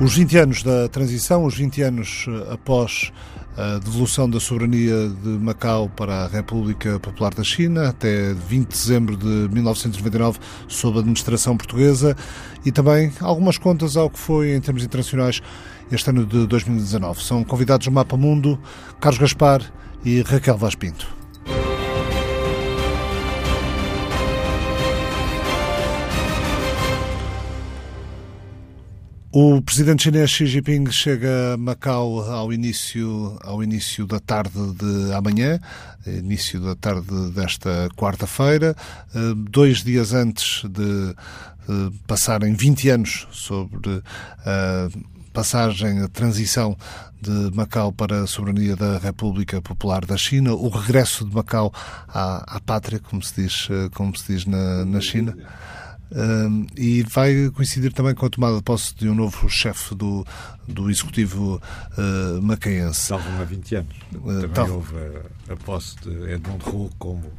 Os 20 anos da transição, os 20 anos eh, após a devolução da soberania de Macau para a República Popular da China, até 20 de dezembro de 1999, sob a administração portuguesa, e também algumas contas ao que foi, em termos internacionais, este ano de 2019. São convidados do Mapa Mundo Carlos Gaspar e Raquel Vaz Pinto. O presidente chinês Xi Jinping chega a Macau ao início, ao início da tarde de amanhã, início da tarde desta quarta-feira, eh, dois dias antes de eh, passarem 20 anos sobre a passagem, a transição de Macau para a soberania da República Popular da China, o regresso de Macau à, à pátria, como se diz, eh, como se diz na, na China. Uh, e vai coincidir também com a tomada de posse de um novo chefe do, do Executivo uh, macaense. Estavam há 20 anos. Também tal... houve a, a, posse de Edmond Roux como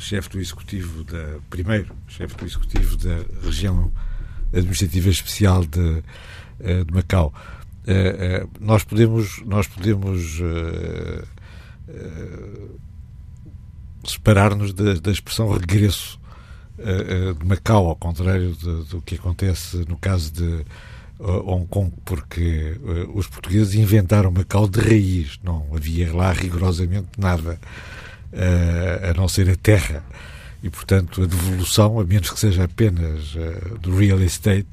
chefe do Executivo, da, primeiro chefe do Executivo da região administrativa especial de, uh, de Macau. Uh, nós podemos, nós podemos separar-nos da, da expressão regresso uh, de Macau, ao contrário de, do que acontece no caso de uh, Hong Kong, porque uh, os portugueses inventaram Macau de raiz, não havia lá rigorosamente nada a não ser a terra. E, portanto, a devolução, a menos que seja apenas do real estate,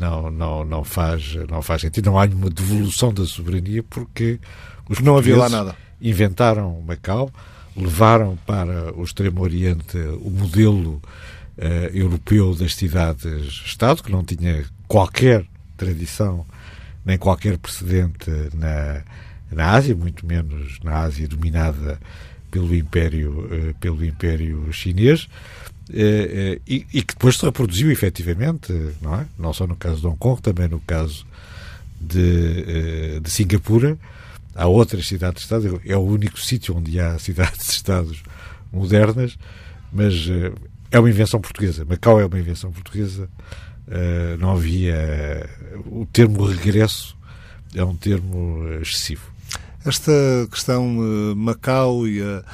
não, não, não, faz, não faz sentido. Não há nenhuma devolução da soberania porque os não havia lá nada. inventaram Macau, levaram para o Extremo Oriente o modelo uh, europeu das cidades-Estado, que não tinha qualquer tradição nem qualquer precedente na, na Ásia, muito menos na Ásia dominada pelo Império, uh, pelo Império Chinês. Uh, e, e, que depois se reproduziu efetivamente, não é? Não só no caso de Hong Kong, também no caso de, de Singapura, Há outras cidades-estados, é o único sítio onde há cidades-estados modernas, mas uh, é uma invenção portuguesa. Macau é uma invenção portuguesa. Uh, não havia. Uh, o termo regresso é um termo excessivo. Esta questão Macau e a,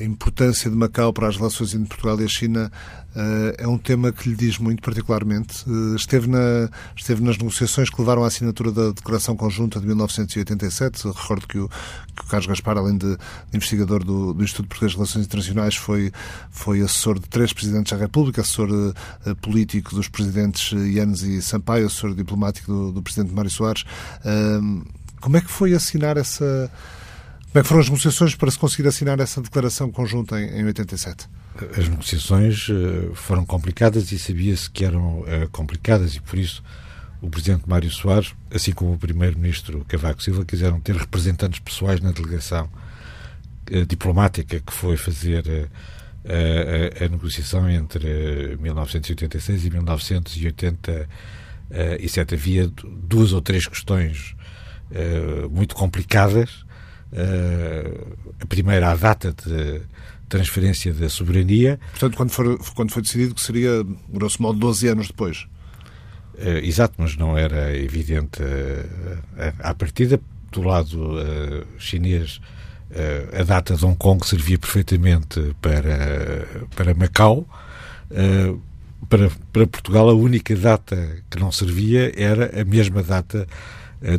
a importância de Macau para as relações entre Portugal e a China Uh, é um tema que lhe diz muito particularmente. Uh, esteve, na, esteve nas negociações que levaram à assinatura da Declaração Conjunta de 1987. Recordo que o, que o Carlos Gaspar, além de, de investigador do, do, Instituto Português de Relações Internacionais, foi, foi assessor de três presidentes da República, assessor uh, político dos presidentes Yanes e Sampaio, assessor diplomático do, do presidente Mário Soares. como é que foi assinar essa. Como é que foram as negociações para se conseguir assinar essa declaração conjunta em, em 87? as negociações eh, foram complicadas e sabia-se que eram eh, complicadas e por isso o presidente Mário Soares, assim como o primeiro-ministro Cavaco Silva, quiseram ter representantes pessoais na delegação eh, diplomática que foi fazer a, a, a, negociação entre 1986 e 1987. Havia duas ou três questões muito complicadas. A primeira, a data de transferência da soberania. Portanto, quando, for, quando foi decidido que seria, grosso modo, 12 anos depois. Uh, exato, mas não era evidente uh, à partida. Do lado uh, chinês, a data de Hong Kong servia perfeitamente para, para Macau. para, para Portugal, a única data que não servia era a mesma data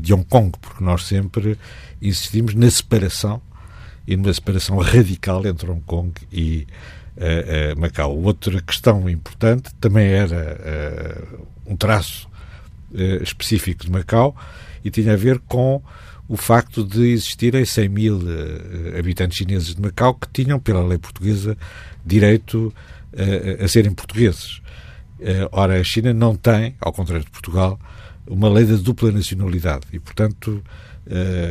de Hong Kong, porque nós sempre insistimos na separação e numa separação radical entre Hong Kong e uh, uh, Macau. Outra questão importante também era uh, um traço específico de Macau e tinha a ver com o facto de existirem 100 mil habitantes chineses de Macau que tinham, pela lei portuguesa, direito a serem portugueses. ora, a China não tem, ao contrário de Portugal, uma lei da dupla nacionalidade e, portanto,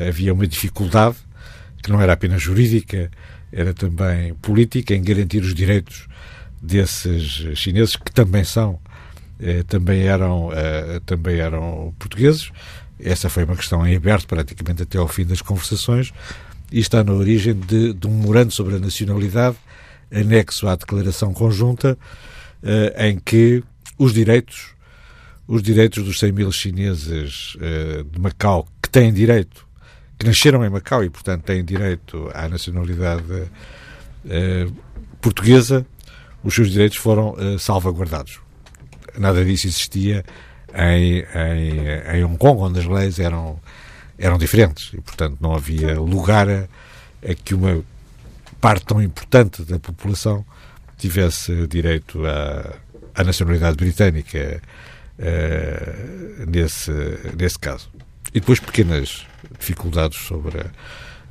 havia uma dificuldade que não era apenas jurídica, era também política, em garantir os direitos desses chineses que também são, eh, também eram, eh, também eram portugueses. Essa foi uma questão em aberto praticamente até ao fim das conversações e está na origem de, de um memorando sobre a nacionalidade anexo à declaração conjunta eh, em que os direitos os direitos dos 100 mil chineses uh, de Macau que têm direito, que nasceram em Macau e, portanto, têm direito à nacionalidade uh, portuguesa, os seus direitos foram uh, salvaguardados. Nada disso existia em, em, em Hong Kong, onde as leis eram, eram diferentes e, portanto, não havia lugar a, a que uma parte tão importante da população tivesse direito à, à nacionalidade britânica uh, nesse, nesse caso. E depois pequenas dificuldades sobre a,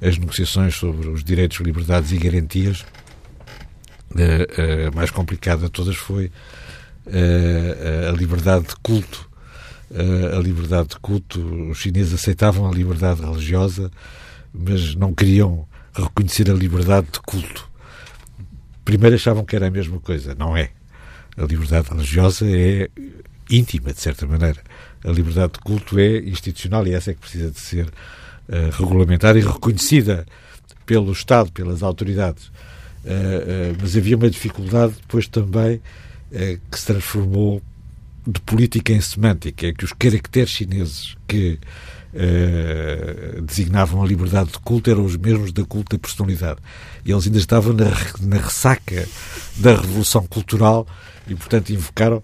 as negociações sobre os direitos, liberdades e garantias. Uh, uh, mais complicada de todas foi a liberdade de culto. a liberdade de culto, os chineses aceitavam a liberdade religiosa, mas não queriam reconhecer a liberdade de culto. Primeiro achavam que era a mesma coisa, não é. A liberdade religiosa é íntima, de certa maneira. A liberdade de culto é institucional e essa é que precisa de ser uh, regulamentada e reconhecida pelo Estado, pelas autoridades. Uh, uh, mas havia uma dificuldade depois também que se transformou de política em semântica, é que os caracteres chineses que designavam a liberdade de culto eram os mesmos da culto da personalidade. E eles ainda estavam na, na ressaca da revolução cultural e, portanto, invocaram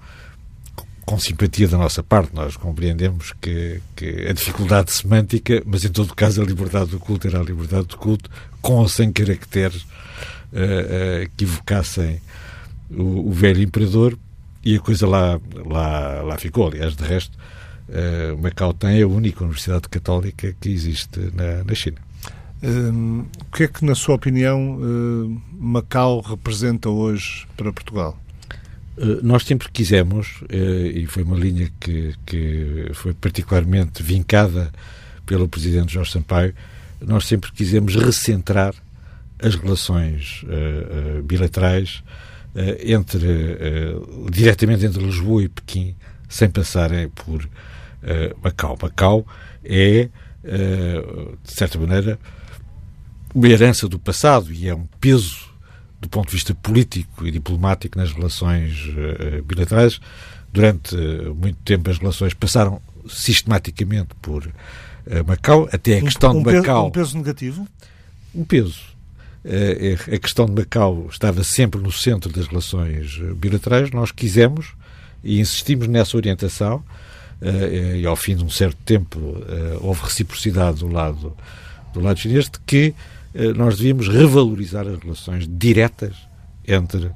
com simpatia da nossa parte. Nós compreendemos que, que, a dificuldade semântica, mas em todo caso a liberdade do culto era a liberdade do culto, com ou sem caracteres uh, uh, que evocassem o, o, velho imperador, e a coisa lá, lá, lá ficou. Aliás, de resto, uh, Macau tem a única universidade católica que existe na, na China. Um, o que é que, na sua opinião, Macau representa hoje para Portugal? Eh, nós sempre quisemos, eh, e foi uma linha que, que foi particularmente vincada pelo Presidente Jorge Sampaio, nós sempre quisemos recentrar as relações uh, bilaterais entre diretamente entre Lisboa e Pequim, sem passarem por Macau. Macau é, de certa maneira, uma herança do passado e é um peso do ponto de vista político e diplomático nas relações uh, bilaterais. Durante uh, muito tempo as relações passaram sistematicamente por uh, Macau, até a questão um, de Macau... Um peso negativo? Um peso. a questão de Macau estava sempre no centro das relações bilaterais. Nós quisemos e insistimos nessa orientação e ao fim de um certo tempo houve reciprocidade do lado do lado chinês de que eh, nós devíamos revalorizar as relações diretas entre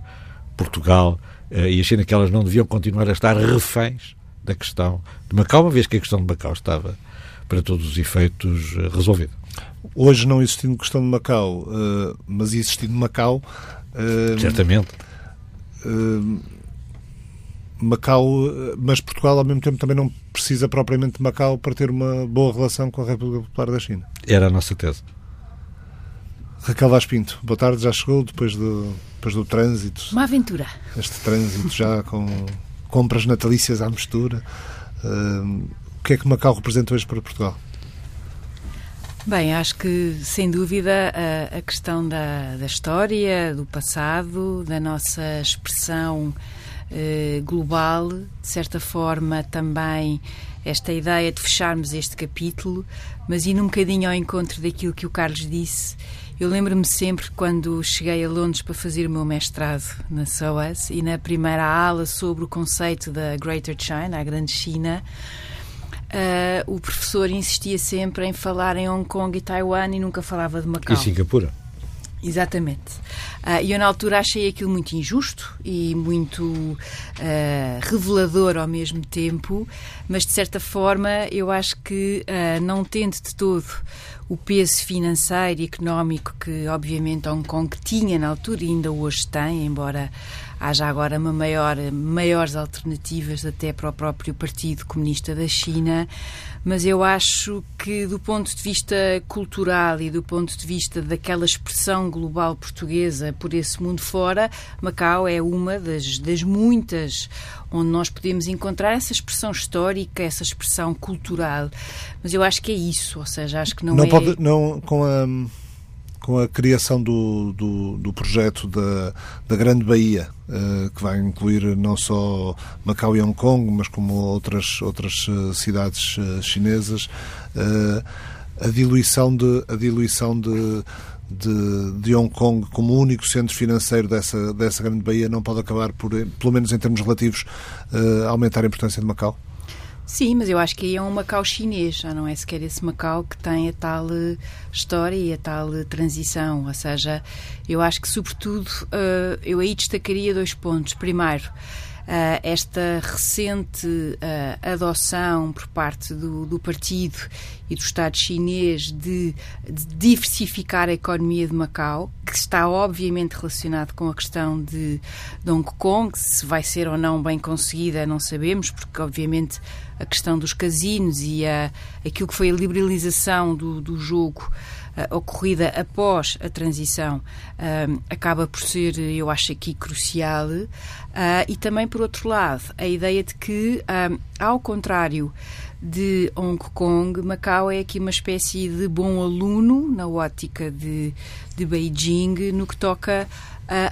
Portugal eh, e a China, que elas não deviam continuar a estar reféns da questão de Macau, uma vez que a questão de Macau estava, para todos os efeitos, eh, resolvida. Hoje não existindo questão de Macau, mas existindo Macau. Certamente. Macau, mas Portugal ao mesmo tempo também não precisa propriamente de Macau para ter uma boa relação com a República Popular da China. Era a nossa tese. Raquel Vaz Pinto, boa tarde, já chegou depois do, depois do trânsito. Uma aventura. Este trânsito já com compras natalícias à mistura. Uh, o que é que Macau representa hoje para Portugal? Bem, acho que, sem dúvida, a, a questão da, da, história, do passado, da nossa expressão eh, global, de certa forma também esta ideia de fecharmos este capítulo, mas ir um bocadinho ao encontro daquilo que o Carlos disse eu lembro-me sempre quando cheguei a Londres para fazer o meu mestrado na SOAS e na primeira aula sobre o conceito da Greater China, a Grande China, uh, o professor insistia sempre em falar em Hong Kong e Taiwan e nunca falava de Macau. E Singapura. Exatamente. Uh, eu, na altura, achei aquilo muito injusto e muito uh, revelador ao mesmo tempo, mas, de certa forma, eu acho que, uh, não tendo de todo o peso financeiro e económico que, obviamente, Hong Kong tinha na altura e ainda hoje tem, embora haja agora uma maior, maiores alternativas até para o próprio Partido Comunista da China, mas eu acho que do ponto de vista cultural e do ponto de vista daquela expressão global portuguesa por esse mundo fora, Macau é uma das, das muitas onde nós podemos encontrar essa expressão histórica, essa expressão cultural. Mas eu acho que é isso, ou seja, acho que não, não é... Pode, não, com a com a criação do, do, do projeto da, da Grande Baía, uh, que vai incluir não só Macau e Hong Kong, mas como outras, outras uh, cidades uh, chinesas, a diluição de, a diluição de, de, de, Hong Kong como único centro financeiro dessa, dessa Grande Baía não pode acabar por, pelo menos em termos relativos, aumentar a importância de Macau? Sim, mas eu acho que aí é um Macau chinês, já não é sequer esse Macau que tem a tal uh, história e a tal uh, transição. Ou seja, eu acho que, sobretudo, uh, eu aí destacaria dois pontos. Primeiro, esta recente uh, adoção por parte do, do, partido e do Estado chinês de, de, diversificar a economia de Macau, que está obviamente relacionado com a questão de, de Hong Kong, se vai ser ou não bem conseguida, não sabemos, porque obviamente a questão dos casinos e a, aquilo que foi a liberalização do, do jogo uh, ocorrida após a transição uh, acaba por ser, eu acho, aqui crucial. Uh, e também, por outro lado, a ideia de que, ao contrário de Hong Kong, Macau é aqui uma espécie de bom aluno na ótica de, de Beijing no que toca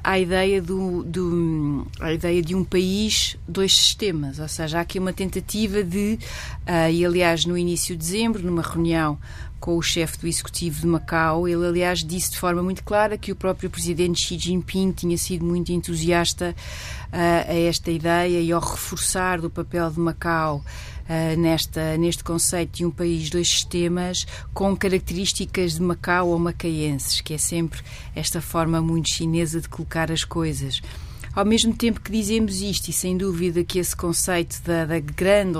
à ideia, do, do, a ideia de um país, dois sistemas. Ou seja, há aqui uma tentativa de, uh, e aliás, no início de dezembro, numa reunião com o chefe do Executivo de Macau. Ele, aliás, disse de forma muito clara que o próprio presidente Xi Jinping tinha sido muito entusiasta uh, a esta ideia e ao reforçar do papel de Macau uh, nesta, neste conceito de um país, dois sistemas, com características de Macau ou macaenses, que é sempre esta forma muito chinesa de colocar as coisas. Ao mesmo tempo que dizemos isto, e sem dúvida que esse conceito da, da grande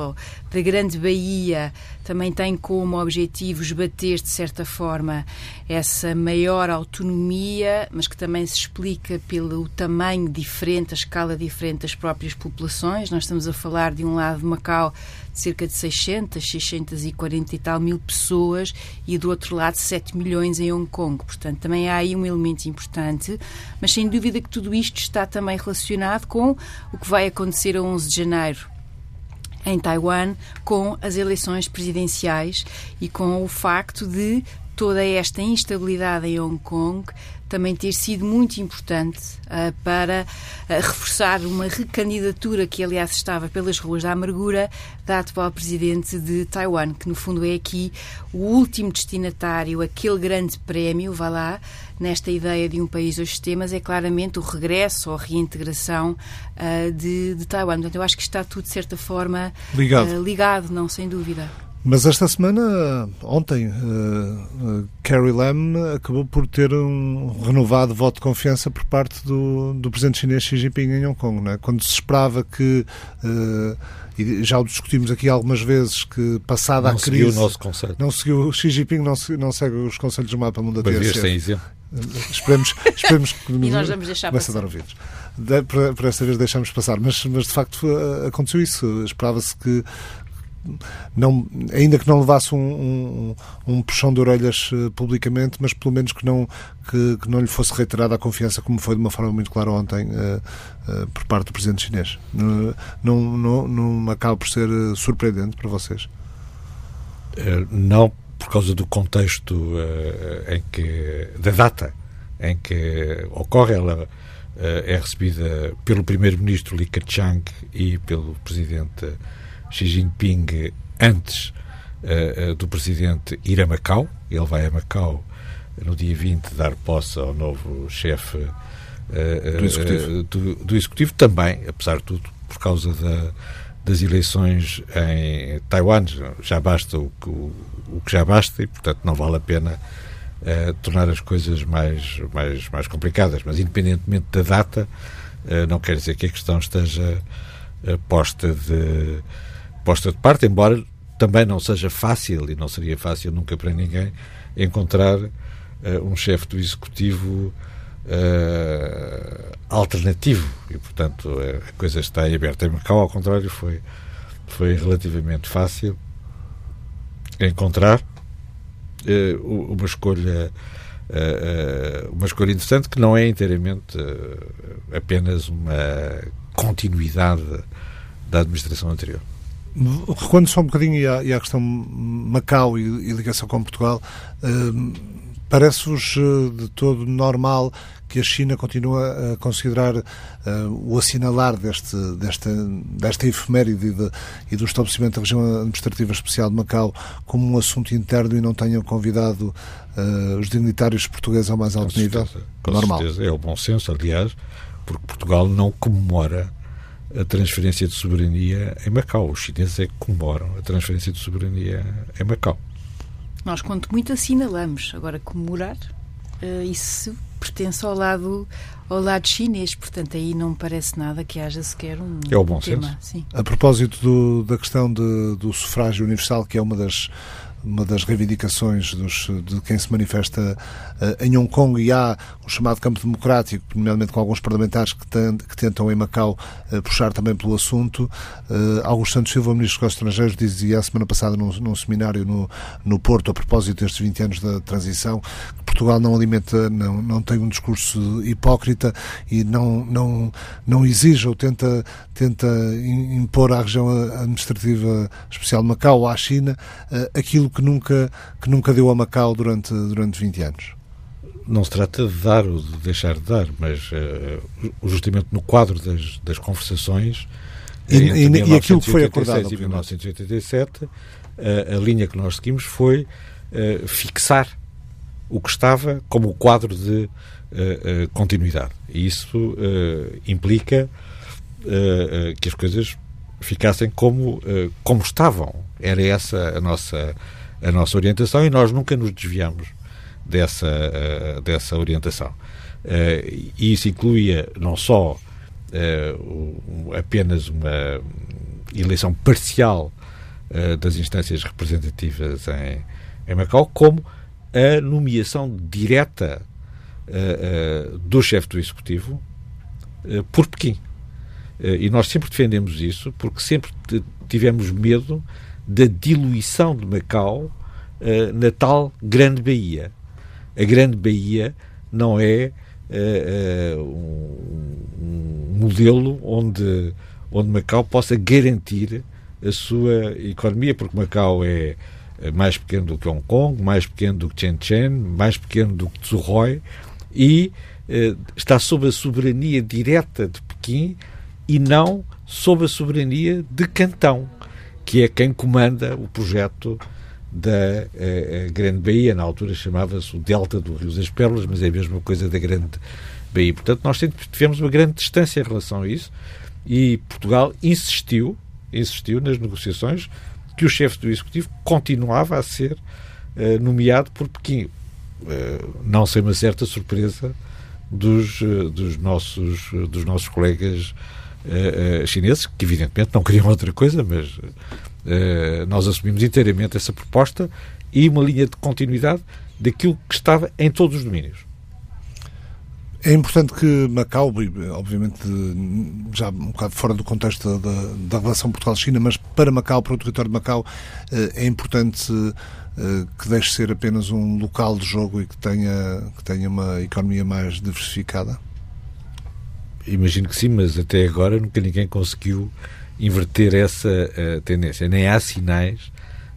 da grande Bahia também tem como objetivo esbater, de certa forma, essa maior autonomia, mas que também se explica pelo tamanho diferente, a escala diferente das próprias populações. Nós estamos a falar, de um lado de Macau, cerca de 600, 640 e tal mil pessoas e do outro lado 7 milhões em Hong Kong. Portanto, também há aí um elemento importante, mas sem dúvida que tudo isto está também relacionado com o que vai acontecer a 11 de janeiro em Taiwan com as eleições presidenciais e com o facto de toda esta instabilidade em Hong Kong também ter sido muito importante uh, para uh, reforçar uma recandidatura que, aliás, estava pelas ruas da amargura da atual presidente de Taiwan, que no fundo é aqui o último destinatário, aquele grande prémio, vá lá, nesta ideia de um país dos sistemas, é claramente o regresso ou a reintegração uh, de, de Taiwan. Portanto, eu acho que está tudo, de certa forma, ligado, ligado não, sem dúvida. Mas esta semana, ontem, uh, uh, Carrie Lam acabou por ter um renovado voto de confiança por parte do, do presidente chinês Xi Jinping em Hong Kong. É? Quando se esperava que, uh, e já o discutimos aqui algumas vezes, que passada não a crise... Não seguiu o nosso conselho. Não seguiu, Xi Jinping não, não segue os conselhos do mapa mundo da TSE. sem exemplo. Esperemos, esperemos que... e nós vamos deixar passar. a dar ouvidos. De, para, para esta vez deixamos passar, mas, mas de facto aconteceu isso. Esperava-se que não, ainda que não levasse um, um, um puxão de orelhas uh, publicamente, mas pelo menos que não, que, que, não lhe fosse reiterada a confiança, como foi de uma forma muito clara ontem uh, por parte do presidente chinês. Não, não, não acaba por ser surpreendente para vocês? Não, por causa do contexto em que, da data em que ocorre, ela é recebida pelo primeiro-ministro Li Keqiang e pelo presidente Xi Jinping antes uh, do presidente ir a Macau. Ele vai a Macau no dia 20 dar posse ao novo chefe uh, do, executivo. Do, do, executivo. também, apesar de tudo, por causa da, das eleições em Taiwan. Já basta o que, o, o que já basta e, portanto, não vale a pena uh, tornar as coisas mais, mais, mais complicadas. Mas, independentemente da data, uh, não quer dizer que a questão esteja uh, posta de posta de parte, embora também não seja fácil, e não seria fácil nunca para ninguém, encontrar uh, um chefe do Executivo uh, alternativo. E, portanto, a coisa está aí aberta. Em Macau, ao contrário, foi, foi relativamente fácil encontrar uh, uma escolha. uma escolha interessante que não é inteiramente apenas uma continuidade da administração anterior. Recuando só um bocadinho e à, e à questão Macau e, e, ligação com Portugal, uh, Parece-vos de todo normal que a China continua a considerar uh, o assinalar deste, desta, desta efeméride e, de, e, do estabelecimento da região administrativa especial de Macau como um assunto interno e não tenham convidado uh, os dignitários portugueses ao mais alto com nível? Certeza, com Normal. certeza, é o bom senso, aliás, porque Portugal não comemora a transferência de soberania em Macau. Os chineses é que comemoram a transferência de soberania em Macau. Nós, quanto muito, assinalamos. Agora, comemorar, uh, isso pertence ao lado ao lado chinês, portanto aí não me parece nada que haja sequer um é o bom tema. Senso. Sim. A propósito do, da questão de, do sufrágio universal, que é uma das uma das reivindicações dos, de quem se manifesta uh, em Hong Kong e há o chamado campo democrático, nomeadamente com alguns parlamentares que, tem, que tentam em Macau uh, puxar também pelo assunto. Uh, Augusto Santos Silva, Ministro dos Estrangeiros, dizia a semana passada num, num, seminário no, no Porto, a propósito destes 20 anos da transição, que Portugal não alimenta, não, não tem um discurso hipócrita e não, não, não exige ou tenta, tenta impor à região administrativa especial de Macau, à China, aquilo que nunca, que nunca deu a Macau durante, durante 20 anos? Não se trata de dar ou de deixar de dar, mas uh, justamente no quadro das, das conversações. E, e, e aquilo que foi acordado. Em 1987, uh, a linha que nós seguimos foi uh, fixar o que estava como o quadro de continuidade. E isso implica que as coisas ficassem como, como estavam. Era essa a nossa a nossa orientação e nós nunca nos desviamos dessa, uh, dessa orientação. Uh, e isso incluía não só uh, apenas uma eleição parcial das instâncias representativas em, em Macau, como a nomeação direta do chefe do Executivo por Pequim. e nós sempre defendemos isso porque sempre tivemos medo da diluição de Macau uh, na tal Grande Bahia. A Grande Bahia não é uh, um, um, modelo onde, onde Macau possa garantir a sua economia, porque Macau é mais pequeno do que Hong Kong, mais pequeno do que Shenzhen, mais pequeno do que Zhuhai e está sob a soberania direta de Pequim e não sob a soberania de Cantão que é quem comanda o projeto da uh, Grande Bahia. Na altura chamava-se o Delta do Rio das Pérolas, mas é a mesma coisa da Grande Bahia. Portanto, nós tivemos uma grande distância em relação a isso e Portugal insistiu, insistiu nas negociações que o chefe do Executivo continuava a ser uh, nomeado por Pequim. Não sem uma certa surpresa dos, dos, nossos, dos nossos colegas uh, chineses, que evidentemente não queriam outra coisa, mas uh, nós assumimos inteiramente essa proposta e uma linha de continuidade daquilo que estava em todos os domínios. É importante que Macau, obviamente já um bocado fora do contexto da, da relação Portugal-China, mas para Macau, para o território de Macau, é importante que deixe ser apenas um local de jogo e que tenha, que tenha uma economia mais diversificada? Imagino que sim, mas até agora nunca ninguém conseguiu inverter essa uh, tendência. Nem há sinais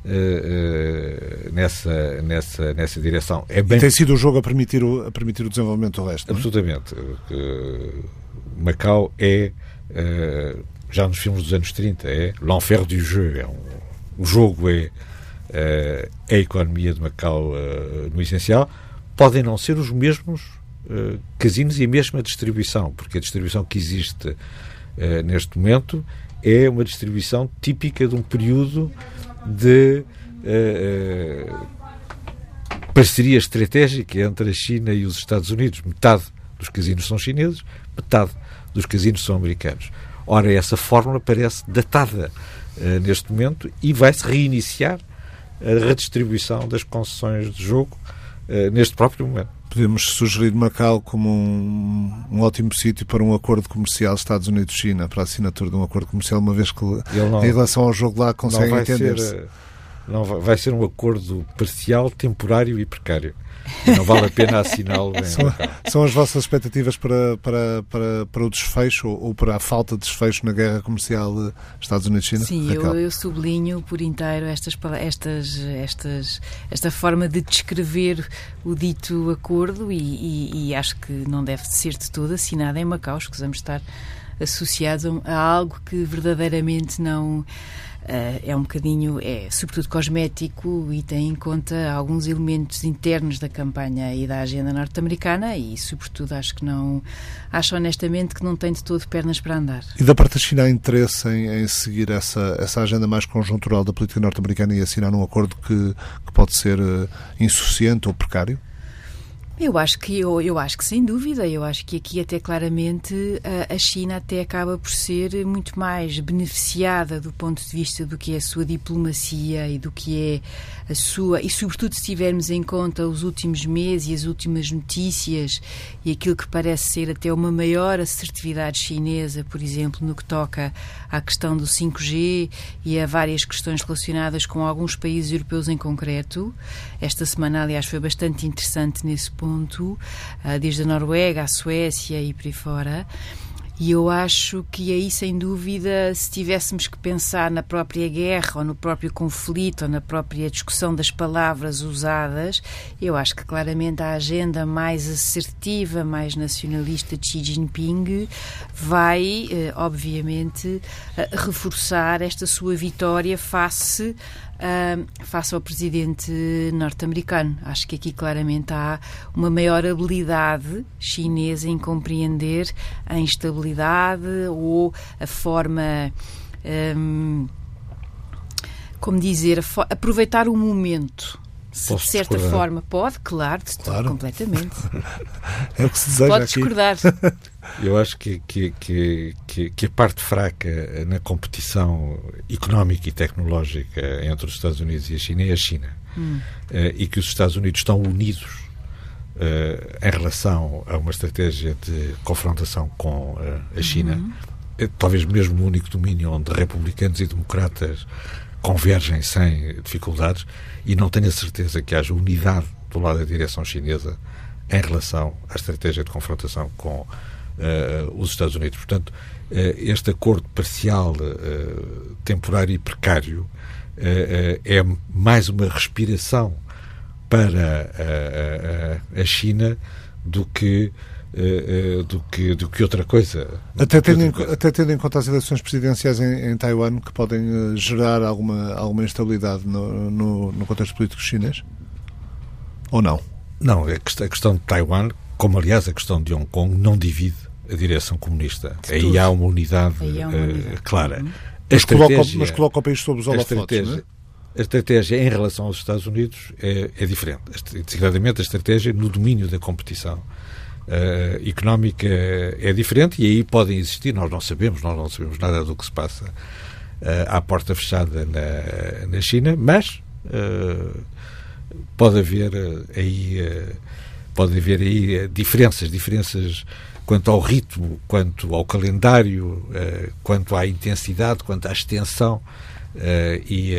uh, uh, nessa, nessa, nessa direção. É bem... E tem sido o jogo a permitir o, a permitir o desenvolvimento do resto? É? Absolutamente. Macau é, já nos filmes dos anos 30, é l'enfer du jeu. É um, o jogo é a economia de Macau no essencial. Podem não ser os mesmos uh, casinos e a mesma distribuição, porque a distribuição que existe uh, neste momento é uma distribuição típica de um período de uh, parceria estratégica entre a China e os Estados Unidos. Metade dos casinos são chineses, metade dos casinos são americanos. Ora, essa fórmula parece datada uh, neste momento e vai-se reiniciar a redistribuição das concessões de jogo uh, neste próprio momento podemos sugerir Macau como um, um ótimo sítio para um acordo comercial Estados Unidos-China, para a assinatura de um acordo comercial, uma vez que não, em relação ao jogo lá conseguem entender-se. Não vai ser um acordo parcial, temporário e precário. Não vale a pena assiná-lo. São, são, as vossas expectativas para, para, para, para o desfecho ou para a falta de desfecho na guerra comercial Estados Unidos-China? Sim, eu, eu, sublinho por inteiro estas, estas, estas, esta forma de descrever o dito acordo e, e, e acho que não deve ser de todo assinado em Macau. Escusamos estar associados a algo que verdadeiramente não é um bocadinho, é sobretudo cosmético e tem em conta alguns elementos internos da campanha e da agenda norte-americana e, sobretudo, acho que não, acho honestamente que não tem de todo pernas para andar. E da parte da China há interesse em, em seguir essa, essa agenda mais conjuntural da política norte-americana e assinar um acordo que, que pode ser uh, insuficiente ou precário? Eu acho que eu, eu acho que sem dúvida, eu acho que aqui até claramente a, a, China até acaba por ser muito mais beneficiada do ponto de vista do que é a sua diplomacia e do que é a sua e sobretudo se tivermos em conta os últimos meses e as últimas notícias e aquilo que parece ser até uma maior assertividade chinesa, por exemplo, no que toca à questão do 5G e a várias questões relacionadas com alguns países europeus em concreto. Esta semana, aliás, foi bastante interessante nesse ponto ponto, ah, desde a Noruega, a Suécia e por aí fora. E eu acho que aí, sem dúvida, se tivéssemos que pensar na própria guerra, ou no próprio conflito, ou na própria discussão das palavras usadas, eu acho que claramente a agenda mais assertiva, mais nacionalista de Xi Jinping vai, eh, obviamente, eh, reforçar esta sua vitória face uh, face ao presidente norte-americano. Acho que aqui claramente há uma maior habilidade chinesa em compreender a instabilidade ou a forma. Um, como dizer, aproveitar o momento se de certa discordar. forma pode, claro, claro. completamente. é o que se deseja Pode discordar. Eu acho que, que, que, que, a parte fraca na competição económica e tecnológica entre os Estados Unidos e a China é a China. Hum. Uh, e que os Estados Unidos estão unidos uh, em relação a uma estratégia de confrontação com uh, a China. Uhum. talvez mesmo o único domínio onde republicanos e democratas convergem sem dificuldades e não tenho a certeza que haja unidade do lado da direção chinesa em relação à estratégia de confrontação com uh, os Estados Unidos. Portanto, uh, este acordo parcial, uh, temporário e precário é mais uma respiração para a China do que do, que, do que outra coisa. Até tendo, em, até tendo em conta as eleições presidenciais em, em Taiwan, que podem gerar alguma, alguma instabilidade no, no, no, contexto político chinês? Ou não? Não, a questão, a questão de Taiwan, como aliás a questão de Hong Kong, não divide a direção comunista. Aí há uma unidade, há uma unidade. clara. Uhum. Mas, coloca, mas coloca o país sob os holofotes, é? a estratégia em relação aos Estados Unidos é, é diferente. Designadamente a estratégia no domínio da competição uh, económica é diferente e aí podem existir, nós não sabemos, nós não sabemos nada do que se passa uh, à porta fechada na, na China, mas uh, pode haver aí pode haver aí diferenças, diferenças quanto ao ritmo, quanto ao calendário, quanto à intensidade, quanto à extensão e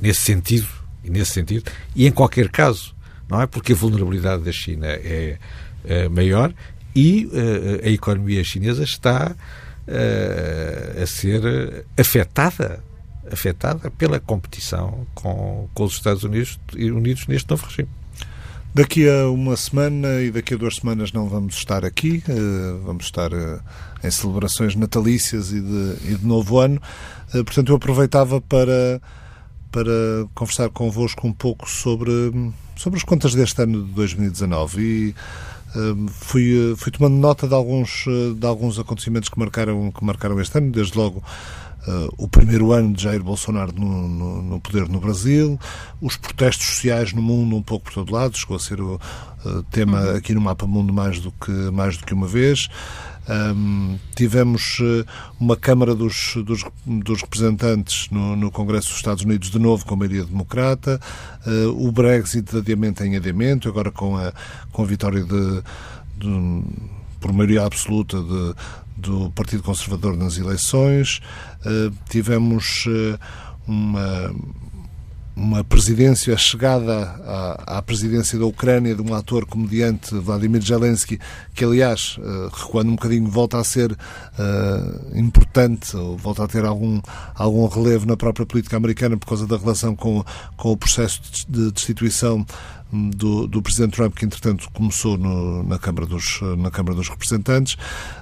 nesse sentido e nesse sentido e em qualquer caso não é porque a vulnerabilidade da China é maior e a economia chinesa está a ser afetada afetada pela competição com, com os Estados Unidos, Unidos neste novo regime. Daqui a uma semana e daqui a duas semanas não vamos estar aqui, vamos estar em celebrações natalícias e de, e de novo ano. Portanto, eu aproveitava para, para conversar convosco um pouco sobre, sobre as contas deste ano de 2019 e fui, eh, fui tomando nota de alguns, eh, de alguns acontecimentos que marcaram, que marcaram este ano, desde logo Uh, o primeiro ano de Jair Bolsonaro no, no, no, poder no Brasil, os protestos sociais no mundo um pouco por todo lado, chegou a ser o uh, tema uhum. aqui no Mapa Mundo mais do que, mais do que uma vez. Um, tivemos uh, uma Câmara dos, dos, dos Representantes no, no, Congresso dos Estados Unidos, de novo com a maioria democrata, uh, o Brexit de adiamento em adiamento, agora com a, com a vitória de, de por maioria absoluta de, do Partido Conservador nas eleições, uh, tivemos uma uma presidência chegada à, à, presidência da Ucrânia de um ator comediante, Vladimir Zelensky, que, aliás, uh, recuando um bocadinho, volta a ser uh, importante, ou volta a ter algum, algum relevo na própria política americana por causa da relação com, com o processo de destituição do, do Presidente Trump, que entretanto começou no, na, Câmara dos, na Câmara dos Representantes.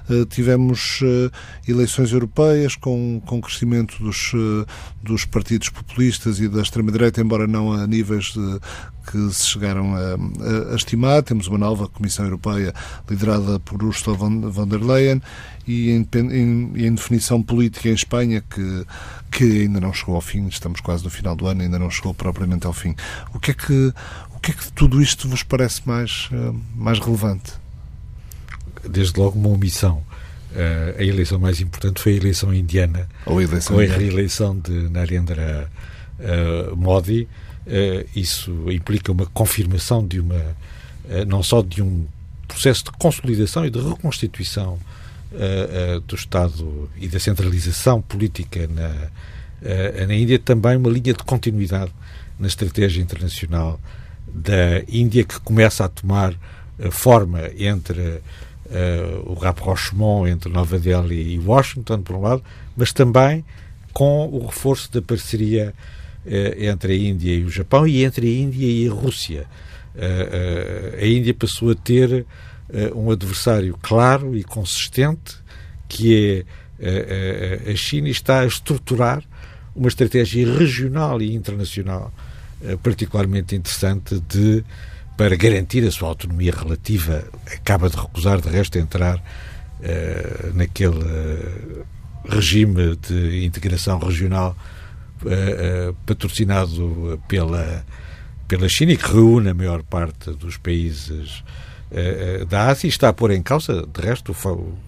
Uh, tivemos uh, eleições europeias com, com crescimento dos, uh, dos partidos populistas e da extrema-direita, embora não a níveis de, que se chegaram a, a, a, estimar. Temos uma nova Comissão Europeia liderada por Ursula von, der Leyen e em, em, em, definição política em Espanha que, que ainda não chegou ao fim, estamos quase no final do ano, ainda não chegou propriamente ao fim. O que é que, o que, é que de tudo isto vos parece mais, eh, mais relevante? Desde logo uma omissão. Uh, a eleição mais importante foi a eleição indiana, Ou a eleição com a reeleição de Narendra uh, Modi. Uh, isso implica uma confirmação de uma, não só de um processo de consolidação e de reconstituição do Estado e da centralização política na, na Índia, também uma linha de continuidade na estratégia internacional da Índia que começa a tomar uh, forma entre uh, o rapprochement entre Nova Delhi e Washington, por um lado, mas também com o reforço da parceria uh, entre a Índia e o Japão e entre a Índia e a Rússia. a Índia passou a ter um adversário claro e consistente, que é a China, e está a estruturar uma estratégia regional e internacional particularmente interessante de para garantir a sua autonomia relativa, acaba de recusar, de resto, entrar uh, naquele uh, regime de integração regional uh, patrocinado pela, pela China e que reúne a maior parte dos países da Ásia e está a pôr em causa, de resto,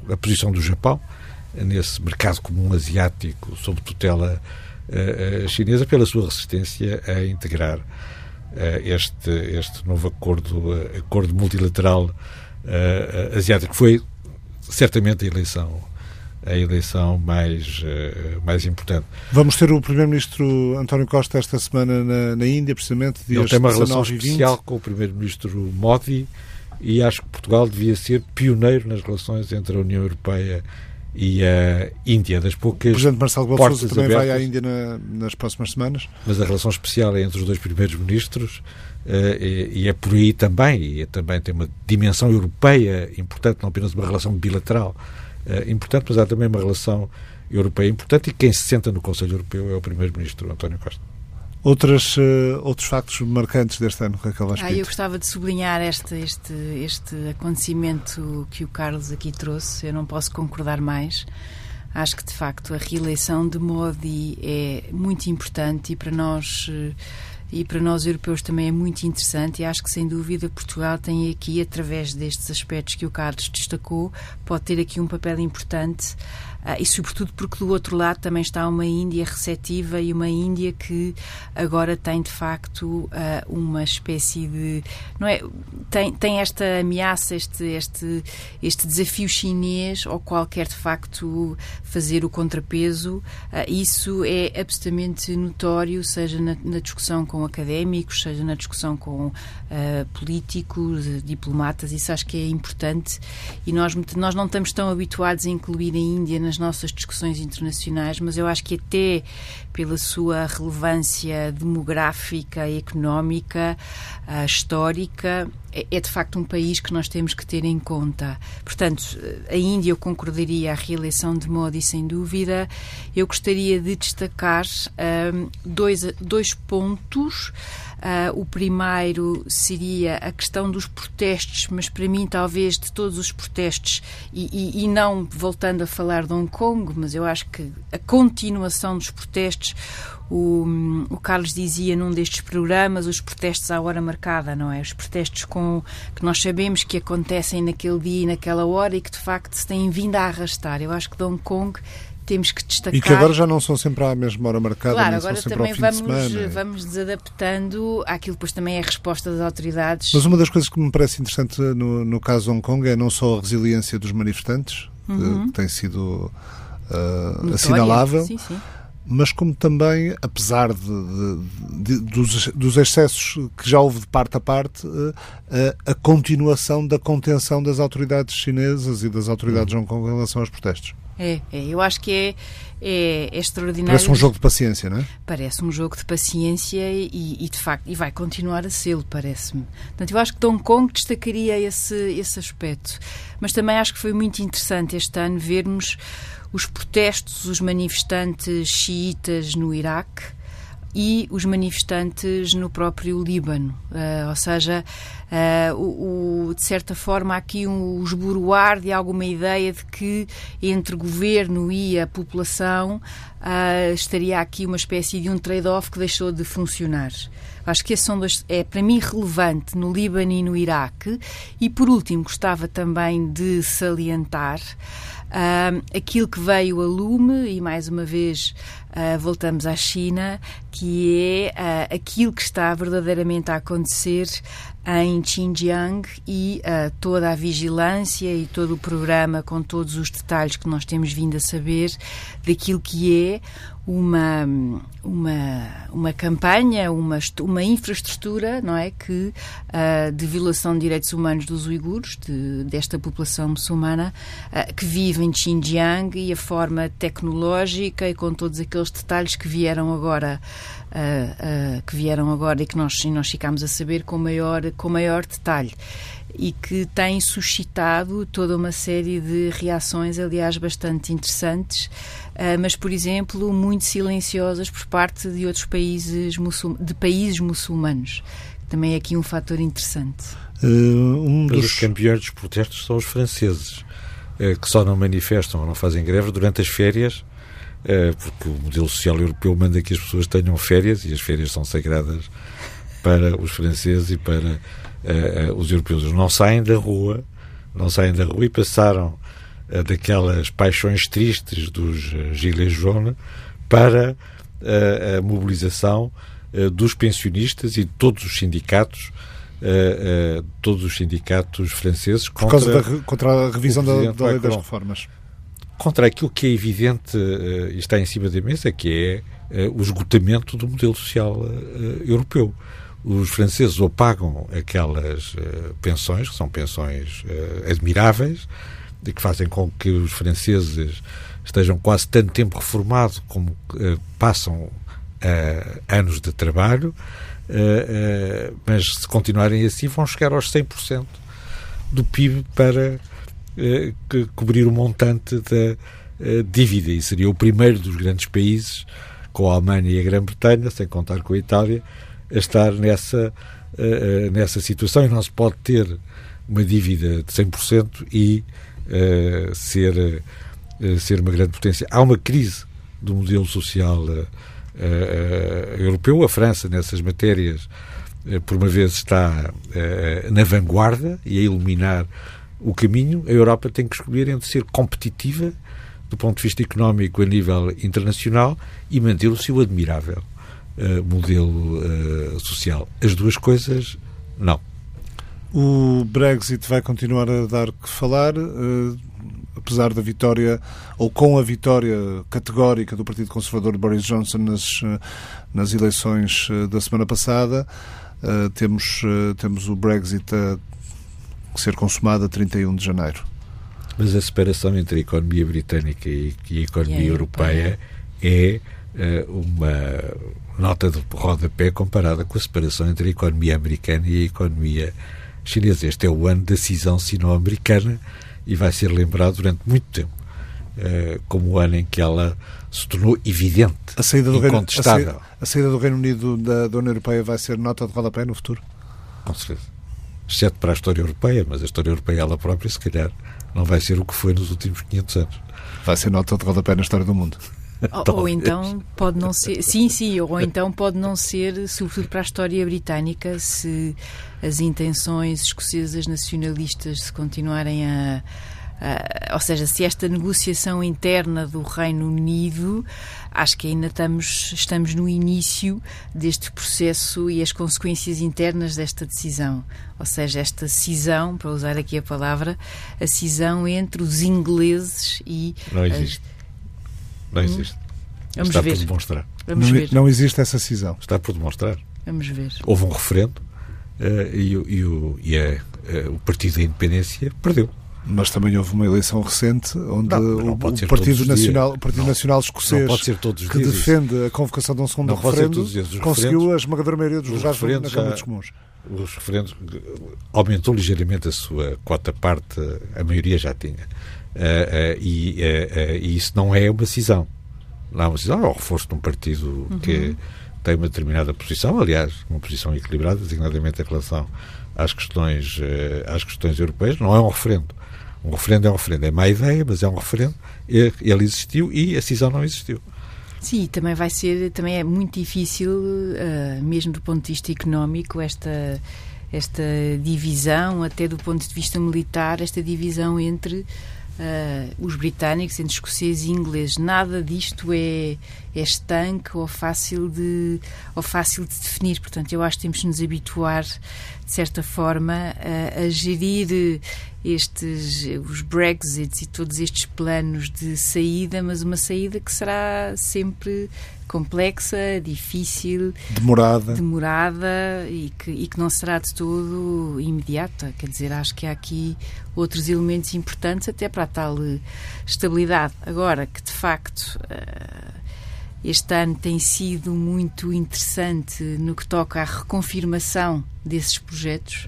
a posição do Japão nesse mercado comum asiático sob tutela uh, chinesa pela sua resistência a integrar este, este novo acordo, acordo multilateral asiático. Foi certamente a eleição a eleição mais, mais importante. Vamos ter o Primeiro-Ministro António Costa esta semana na, na Índia, precisamente. Dias Ele tem uma relação especial com o Primeiro-Ministro Modi e acho que Portugal devia ser pioneiro nas relações entre a União Europeia e a Índia, das poucas. O Presidente Marcelo Rebelo Sousa também abertas, vai à Índia na, nas próximas semanas. Mas a relação especial é entre os dois primeiros ministros uh, e, e, é por aí também, e é, também tem uma dimensão europeia importante, não apenas uma relação bilateral uh, importante, mas há também uma relação europeia importante e quem se senta no Conselho Europeu é o primeiro-ministro António Costa. Outras, uh, outros factos marcantes deste ano, Raquel ah, Eu gostava de sublinhar este, este, este acontecimento que o Carlos aqui trouxe. Eu não posso concordar mais. Acho que, de facto, a reeleição de Modi é muito importante e para nós eh, e para nós europeus também é muito interessante e acho que sem dúvida Portugal tem aqui através destes aspectos que o Carlos destacou pode ter aqui um papel importante e sobretudo porque do outro lado também está uma Índia receptiva e uma Índia que agora tem de facto uh, uma espécie de não é tem, tem esta ameaça este este este desafio chinês ao qual quer de facto fazer o contrapeso. Uh, isso é absolutamente notório seja na, na, discussão com académicos seja na discussão com políticos diplomatas. Isso acho que é importante. E nós nós não estamos tão habituados a incluir a Índia nas nossas discussões internacionais, mas eu acho que até pela sua relevância demográfica, económica, uh, histórica, é, é, de facto um país que nós temos que ter em conta. Portanto, a Índia eu concordaria a reeleição de Modi, sem dúvida. Eu gostaria de destacar um, ah, dois, dois pontos. Uh, o primeiro seria a questão dos protestos, mas para mim, talvez de todos os protestos, e, e, e, não voltando a falar de Hong Kong, mas eu acho que a continuação dos protestos, o, o Carlos dizia num destes programas, os protestos à hora marcada, não é? Os protestos com, que nós sabemos que acontecem naquele dia e naquela hora e que de facto se têm vindo a arrastar. Eu acho que Hong Kong temos que destacar. E que agora já não são sempre à mesma hora marcada, claro, agora também vamos, de vamos desadaptando àquilo depois também é a resposta das autoridades. Mas uma das coisas que me parece interessante no, no caso de Hong Kong é não só a resiliência dos manifestantes, uhum. que, que, tem sido uh, assinalável, sim, sim. Mas como também, apesar de, de, de, dos, dos, excessos que já houve de parte a parte, eh, a, a, continuação da contenção das autoridades chinesas e das autoridades de Hong Kong em relação aos protestos. É, é, eu acho que é, é, é, extraordinário. Parece um jogo de paciência, não é? Parece um jogo de paciência e, e de facto, e vai continuar a ser, parece-me. Portanto, eu acho que Hong Kong destacaria esse, esse aspecto. Mas também acho que foi muito interessante este ano vermos os protestos, os manifestantes xiitas no Iraque e os manifestantes no próprio Líbano. Uh, ou seja, uh, o, o, de certa forma, aqui um esboroar de alguma ideia de que entre governo e a população uh, estaria aqui uma espécie de um trade-off que deixou de funcionar. Acho que esse são dois, é para mim relevante no Líbano e no Iraque. E por último, gostava também de salientar aquilo que veio a lume, e mais uma vez uh, voltamos à China, que é uh, aquilo que está verdadeiramente a acontecer em Xinjiang e uh, toda a vigilância e todo o programa com todos os detalhes que nós temos vindo a saber daquilo que é uma, uma, uma campanha, uma, uma infraestrutura, não é, que uh, de violação de direitos humanos dos uigures, de, desta população muçulmana uh, que vive em Xinjiang e a forma tecnológica e com todos aqueles detalhes que vieram agora uh, que vieram agora e que nós, nós ficámos a saber com maior, com maior detalhe e que tem suscitado toda uma série de reações, aliás, bastante interessantes, uh, mas, por exemplo, muito silenciosas por parte de outros países, de países muçulmanos. Também é aqui um fator interessante. Uh, um dos... Os campeões dos protestos são os franceses, uh, que só não manifestam ou não fazem greve durante as férias porque o modelo social europeu manda que as pessoas tenham férias e as férias são sagradas para os franceses e para uh, os europeus. Não saem da rua, não saem da rua e passaram uh, daquelas paixões tristes dos uh, gilets jaunes para a mobilização dos pensionistas e de todos os sindicatos todos os sindicatos franceses contra, Por causa da, contra a revisão da, da lei das reformas contra aquilo que é evidente uh, e está em cima da mesa, que é uh, o esgotamento do modelo social uh, europeu. Os franceses ou pagam aquelas pensões, que são pensões admiráveis, e que fazem com que os franceses estejam quase tanto tempo reformados como passam anos de trabalho, mas se continuarem assim vão chegar aos 100% do PIB para cobrir o montante da dívida. E seria o primeiro dos grandes países, com a Alemanha e a Grã-Bretanha, sem contar com a Itália, a estar nessa, eh, nessa situação e não se pode ter uma dívida de 100% e ser, ser uma grande potência. Há uma crise do modelo social europeu. A França, nessas matérias, por uma vez está na vanguarda e a iluminar o caminho, a Europa tem que escolher entre ser competitiva do ponto de vista económico a nível internacional e manter o seu admirável uh, modelo uh, social. As duas coisas, não. O Brexit vai continuar a dar que falar, uh, apesar da vitória, ou com a vitória categórica do Partido Conservador de Boris Johnson nas, nas eleições da semana passada. temos, temos o Brexit a ser consumada a 31 de janeiro. Mas a separação entre a economia britânica e, a economia e a europeia, europeia é uh, uma nota de rodapé comparada com a separação entre a economia americana e a economia chinesa. Este é o ano da cisão sino-americana e vai ser lembrado durante muito tempo uh, como o ano em que ela se tornou evidente, a saída do incontestável. Reino, a, saída, a saída do Reino Unido da, da União Europeia vai ser nota de rodapé no futuro? Com certeza exceto para a história europeia, mas a história europeia ela própria, se calhar, não vai ser o que foi nos últimos 500 anos. Vai ser nota de rodapé na história do mundo. Ou, ou, então pode não ser, sim, sim, ou então pode não ser, sobretudo para a história britânica, se as intenções escocesas nacionalistas se continuarem a, Uh, ou seja, se esta negociação interna do Reino Unido, acho que ainda estamos, estamos no início deste processo e as consequências internas desta decisão. Ou seja, esta cisão, para usar aqui a palavra, a cisão entre os ingleses e. Não existe. Não existe. Vamos Está ver. por demonstrar. Vamos não, ver. não existe essa cisão. Está por demonstrar. Vamos ver. Houve um referendo eh, e, o- e o, e a- eh, o Partido da Independência perdeu. Mas também houve uma eleição recente onde Não, não o, Partido. Nacional, o Partido Não. Nacional Escocês Não pode ser todos os que dias. isso. defende a convocação de um segundo referendo conseguiu a esmagadora maioria dos os lugares na referendos Câmara dos Comuns. Os referendos aumentou ligeiramente a sua quota parte, a maioria já tinha. E, eh, eh, e isso não é uma cisão. Não é uma cisão, é o reforço de um partido que tem uma determinada posição, aliás, uma posição equilibrada, designadamente em relação às questões, eh, às questões europeias. Não é um referendo. Um referendo é um referendo. É má ideia, mas é um referendo. Ele existiu e a cisão não existiu. Sim, também vai ser, também é muito difícil, ah, mesmo do ponto de vista económico, esta, esta divisão, até do ponto de vista militar, esta divisão entre ah, os britânicos, entre escoceses e ingleses. Nada disto é, é estanque ou fácil, de, ou fácil de definir. Portanto, eu acho que temos de nos habituar, de certa forma, a, a gerir estes, os Brexits e todos estes planos de saída, mas uma saída que será sempre complexa, difícil, Demorada. demorada e que, e que não será de todo imediata. Quer dizer, acho que há aqui outros elementos importantes até para a tal estabilidade. Agora, que de facto eh, este ano tem sido muito interessante no que toca à reconfirmação desses projetos.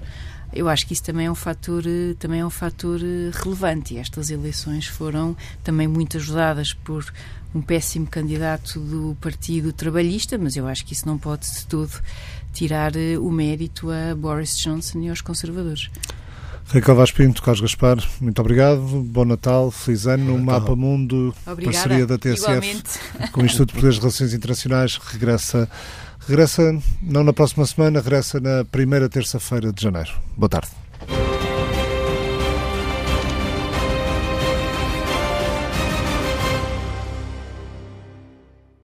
Eu acho que isso também é um fator, eh, também é um fator eh, relevante e estas eleições foram também muito ajudadas por um péssimo candidato do Partido Trabalhista, mas eu acho que isso não pode de todo tirar eh, o mérito a Boris Johnson e aos conservadores. Raquel Vaz Pinto, Carlos Gaspar, muito obrigado. Bom Natal, feliz ano. Natal. Mapa Mundo, Obrigada. parceria da TSF Igualmente. com o Instituto de Poderes de Relações Internacionais, regressa, regressa não na próxima semana, regressa na primeira terça-feira de janeiro. Boa tarde.